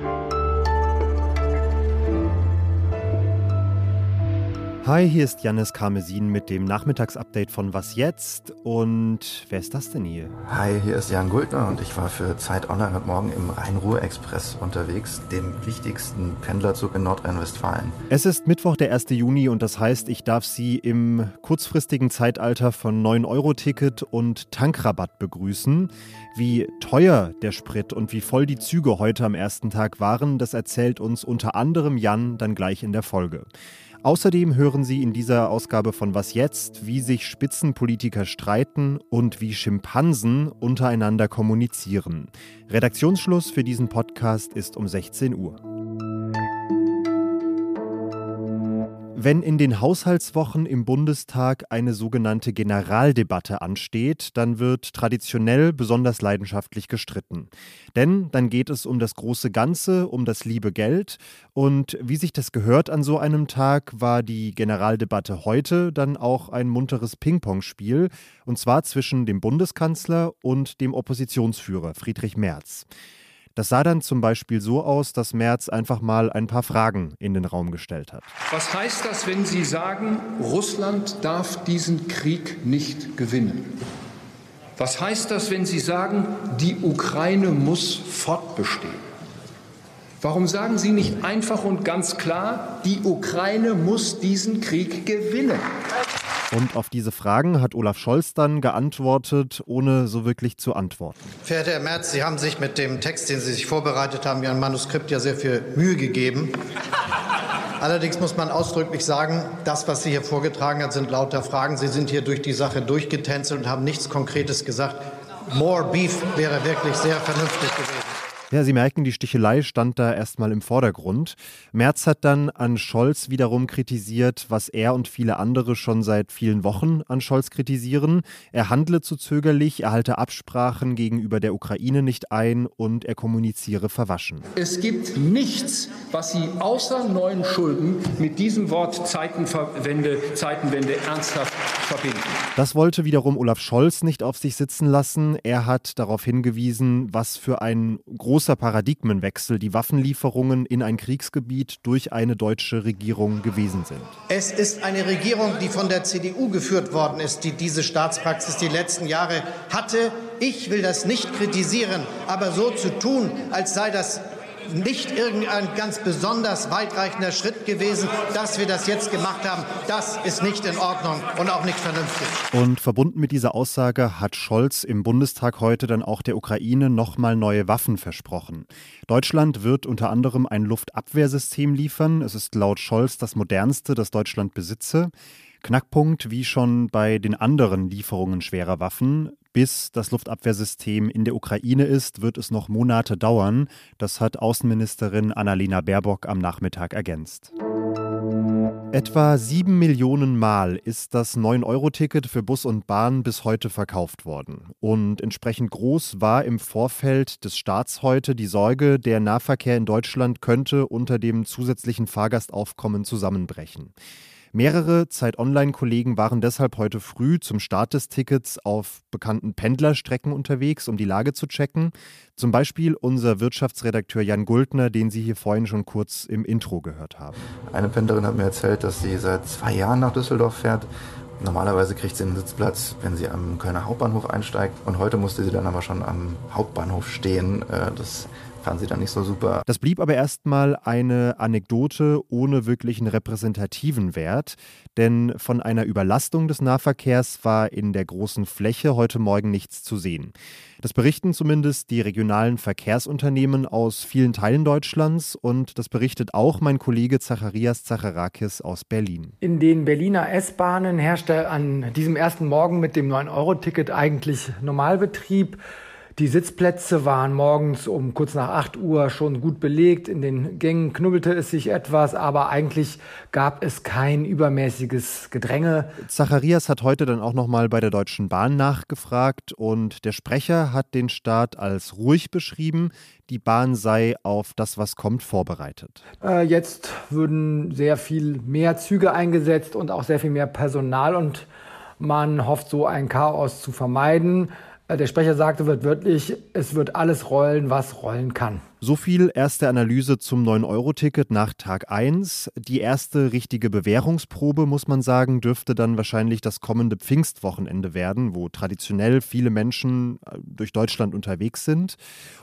you Hi, hier ist Janis Karmesin mit dem Nachmittagsupdate von Was jetzt? Und wer ist das denn hier? Hi, hier ist Jan Guldner und ich war für Zeit Online heute Morgen im Rhein-Ruhr-Express unterwegs, dem wichtigsten Pendlerzug in Nordrhein-Westfalen. Es ist Mittwoch, der 1. Juni und das heißt, ich darf Sie im kurzfristigen Zeitalter von 9-Euro-Ticket und Tankrabatt begrüßen. Wie teuer der Sprit und wie voll die Züge heute am ersten Tag waren, das erzählt uns unter anderem Jan dann gleich in der Folge. Außerdem hören Sie in dieser Ausgabe von Was jetzt, wie sich Spitzenpolitiker streiten und wie Schimpansen untereinander kommunizieren. Redaktionsschluss für diesen Podcast ist um 16 Uhr. Wenn in den Haushaltswochen im Bundestag eine sogenannte Generaldebatte ansteht, dann wird traditionell besonders leidenschaftlich gestritten. Denn dann geht es um das große Ganze, um das liebe Geld. Und wie sich das gehört an so einem Tag, war die Generaldebatte heute dann auch ein munteres Ping-Pong-Spiel. Und zwar zwischen dem Bundeskanzler und dem Oppositionsführer Friedrich Merz. Das sah dann zum Beispiel so aus, dass Merz einfach mal ein paar Fragen in den Raum gestellt hat. Was heißt das, wenn Sie sagen, Russland darf diesen Krieg nicht gewinnen? Was heißt das, wenn Sie sagen, die Ukraine muss fortbestehen? Warum sagen Sie nicht einfach und ganz klar, die Ukraine muss diesen Krieg gewinnen? Und auf diese Fragen hat Olaf Scholz dann geantwortet, ohne so wirklich zu antworten. Verehrter Herr Merz, Sie haben sich mit dem Text, den Sie sich vorbereitet haben, Ihrem Manuskript ja sehr viel Mühe gegeben. Allerdings muss man ausdrücklich sagen, das, was Sie hier vorgetragen haben, sind lauter Fragen. Sie sind hier durch die Sache durchgetänzelt und haben nichts Konkretes gesagt. More Beef wäre wirklich sehr vernünftig gewesen. Ja, Sie merken, die Stichelei stand da erstmal im Vordergrund. Merz hat dann an Scholz wiederum kritisiert, was er und viele andere schon seit vielen Wochen an Scholz kritisieren. Er handle zu zögerlich, er halte Absprachen gegenüber der Ukraine nicht ein und er kommuniziere verwaschen. Es gibt nichts, was Sie außer neuen Schulden mit diesem Wort Zeitenwende, Zeitenwende ernsthaft verbinden. Das wollte wiederum Olaf Scholz nicht auf sich sitzen lassen. Er hat darauf hingewiesen, was für ein großes großer Paradigmenwechsel die Waffenlieferungen in ein Kriegsgebiet durch eine deutsche Regierung gewesen sind. Es ist eine Regierung, die von der CDU geführt worden ist, die diese Staatspraxis die letzten Jahre hatte. Ich will das nicht kritisieren, aber so zu tun, als sei das nicht irgendein ganz besonders weitreichender Schritt gewesen, dass wir das jetzt gemacht haben. Das ist nicht in Ordnung und auch nicht vernünftig. Und verbunden mit dieser Aussage hat Scholz im Bundestag heute dann auch der Ukraine nochmal neue Waffen versprochen. Deutschland wird unter anderem ein Luftabwehrsystem liefern. Es ist laut Scholz das modernste, das Deutschland besitze. Knackpunkt, wie schon bei den anderen Lieferungen schwerer Waffen, bis das Luftabwehrsystem in der Ukraine ist, wird es noch Monate dauern. Das hat Außenministerin Annalena Baerbock am Nachmittag ergänzt. Etwa sieben Millionen Mal ist das 9-Euro-Ticket für Bus und Bahn bis heute verkauft worden. Und entsprechend groß war im Vorfeld des Staats heute die Sorge, der Nahverkehr in Deutschland könnte unter dem zusätzlichen Fahrgastaufkommen zusammenbrechen. Mehrere Zeit-Online-Kollegen waren deshalb heute früh zum Start des Tickets auf bekannten Pendlerstrecken unterwegs, um die Lage zu checken. Zum Beispiel unser Wirtschaftsredakteur Jan Guldner, den Sie hier vorhin schon kurz im Intro gehört haben. Eine Pendlerin hat mir erzählt, dass sie seit zwei Jahren nach Düsseldorf fährt. Normalerweise kriegt sie einen Sitzplatz, wenn sie am Kölner Hauptbahnhof einsteigt. Und heute musste sie dann aber schon am Hauptbahnhof stehen. Äh, das fand sie dann nicht so super. Das blieb aber erstmal eine Anekdote ohne wirklichen repräsentativen Wert, denn von einer Überlastung des Nahverkehrs war in der großen Fläche heute Morgen nichts zu sehen. Das berichten zumindest die regionalen Verkehrsunternehmen aus vielen Teilen Deutschlands und das berichtet auch mein Kollege Zacharias Zacharakis aus Berlin. In den Berliner S-Bahnen herrschte an diesem ersten Morgen mit dem 9-Euro-Ticket eigentlich Normalbetrieb. Die Sitzplätze waren morgens um kurz nach 8 Uhr schon gut belegt. In den Gängen knubbelte es sich etwas, aber eigentlich gab es kein übermäßiges Gedränge. Zacharias hat heute dann auch nochmal bei der Deutschen Bahn nachgefragt und der Sprecher hat den Start als ruhig beschrieben. Die Bahn sei auf das, was kommt, vorbereitet. Äh, jetzt würden sehr viel mehr Züge eingesetzt und auch sehr viel mehr Personal und man hofft so ein Chaos zu vermeiden. Äh, der Sprecher sagte wird wörtlich, es wird alles rollen, was rollen kann. So viel erste Analyse zum 9-Euro-Ticket nach Tag 1. Die erste richtige Bewährungsprobe, muss man sagen, dürfte dann wahrscheinlich das kommende Pfingstwochenende werden, wo traditionell viele Menschen äh, durch Deutschland unterwegs sind.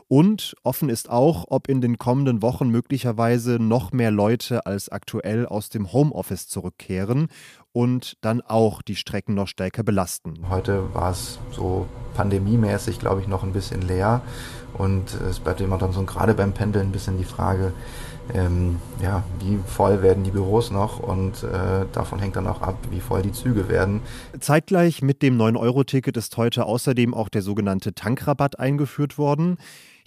Und offen ist auch, ob in den kommenden Wochen möglicherweise noch mehr Leute als aktuell aus dem Homeoffice zurückkehren und dann auch die Strecken noch stärker belasten. Heute war es so pandemiemäßig, glaube ich, noch ein bisschen leer. Und es bleibt immer dann so gerade beim Pendeln ein bisschen die Frage, ähm, ja, wie voll werden die Büros noch und äh, davon hängt dann auch ab, wie voll die Züge werden. Zeitgleich mit dem 9-Euro-Ticket ist heute außerdem auch der sogenannte Tankrabatt eingeführt worden.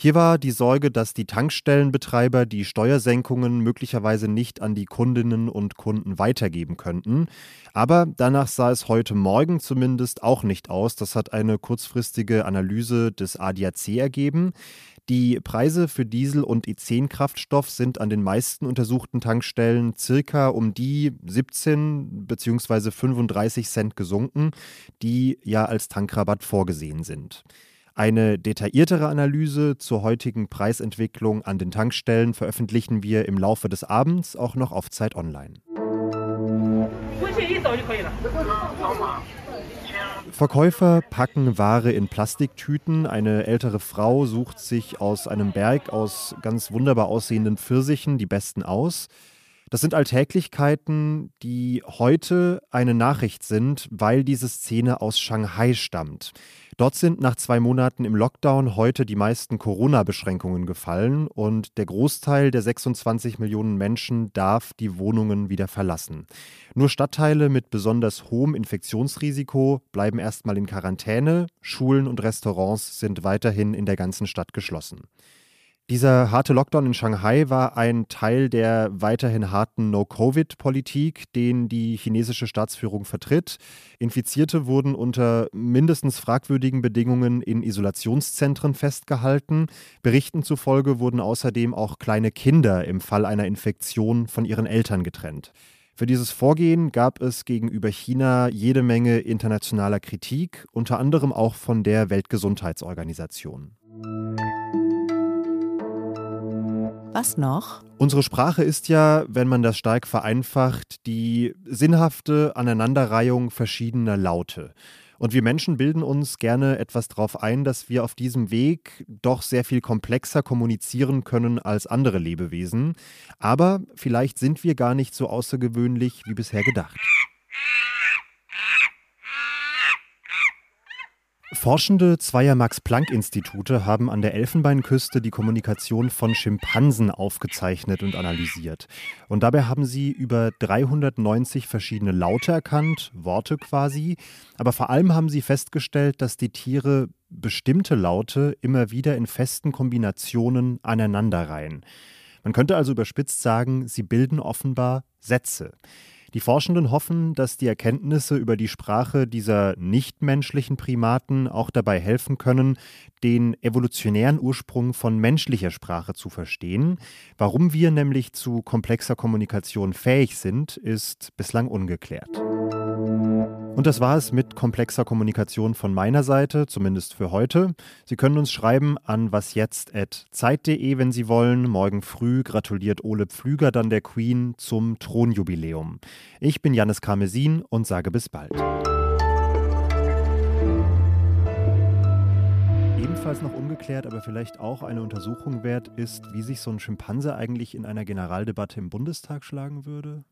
Hier war die Sorge, dass die Tankstellenbetreiber die Steuersenkungen möglicherweise nicht an die Kundinnen und Kunden weitergeben könnten. Aber danach sah es heute Morgen zumindest auch nicht aus. Das hat eine kurzfristige Analyse des ADAC ergeben. Die Preise für Diesel- und E10-Kraftstoff sind an den meisten untersuchten Tankstellen circa um die 17 bzw. 35 Cent gesunken, die ja als Tankrabatt vorgesehen sind. Eine detailliertere Analyse zur heutigen Preisentwicklung an den Tankstellen veröffentlichen wir im Laufe des Abends auch noch auf Zeit Online. Verkäufer packen Ware in Plastiktüten. Eine ältere Frau sucht sich aus einem Berg aus ganz wunderbar aussehenden Pfirsichen die besten aus. Das sind Alltäglichkeiten, die heute eine Nachricht sind, weil diese Szene aus Shanghai stammt. Dort sind nach zwei Monaten im Lockdown heute die meisten Corona-Beschränkungen gefallen und der Großteil der 26 Millionen Menschen darf die Wohnungen wieder verlassen. Nur Stadtteile mit besonders hohem Infektionsrisiko bleiben erstmal in Quarantäne, Schulen und Restaurants sind weiterhin in der ganzen Stadt geschlossen. Dieser harte Lockdown in Shanghai war ein Teil der weiterhin harten No-Covid-Politik, den die chinesische Staatsführung vertritt. Infizierte wurden unter mindestens fragwürdigen Bedingungen in Isolationszentren festgehalten. Berichten zufolge wurden außerdem auch kleine Kinder im Fall einer Infektion von ihren Eltern getrennt. Für dieses Vorgehen gab es gegenüber China jede Menge internationaler Kritik, unter anderem auch von der Weltgesundheitsorganisation. Was noch? Unsere Sprache ist ja, wenn man das stark vereinfacht, die sinnhafte Aneinanderreihung verschiedener Laute. Und wir Menschen bilden uns gerne etwas darauf ein, dass wir auf diesem Weg doch sehr viel komplexer kommunizieren können als andere Lebewesen. Aber vielleicht sind wir gar nicht so außergewöhnlich wie bisher gedacht. Forschende zweier Max-Planck-Institute haben an der Elfenbeinküste die Kommunikation von Schimpansen aufgezeichnet und analysiert. Und dabei haben sie über 390 verschiedene Laute erkannt, Worte quasi. Aber vor allem haben sie festgestellt, dass die Tiere bestimmte Laute immer wieder in festen Kombinationen aneinanderreihen. Man könnte also überspitzt sagen, sie bilden offenbar Sätze. Die Forschenden hoffen, dass die Erkenntnisse über die Sprache dieser nichtmenschlichen Primaten auch dabei helfen können, den evolutionären Ursprung von menschlicher Sprache zu verstehen. Warum wir nämlich zu komplexer Kommunikation fähig sind, ist bislang ungeklärt. Und das war es mit komplexer Kommunikation von meiner Seite, zumindest für heute. Sie können uns schreiben an wasjetzt.zeit.de, wenn Sie wollen. Morgen früh gratuliert Ole Pflüger dann der Queen zum Thronjubiläum. Ich bin Janis Karmesin und sage bis bald. Ebenfalls noch ungeklärt, aber vielleicht auch eine Untersuchung wert ist, wie sich so ein Schimpanse eigentlich in einer Generaldebatte im Bundestag schlagen würde.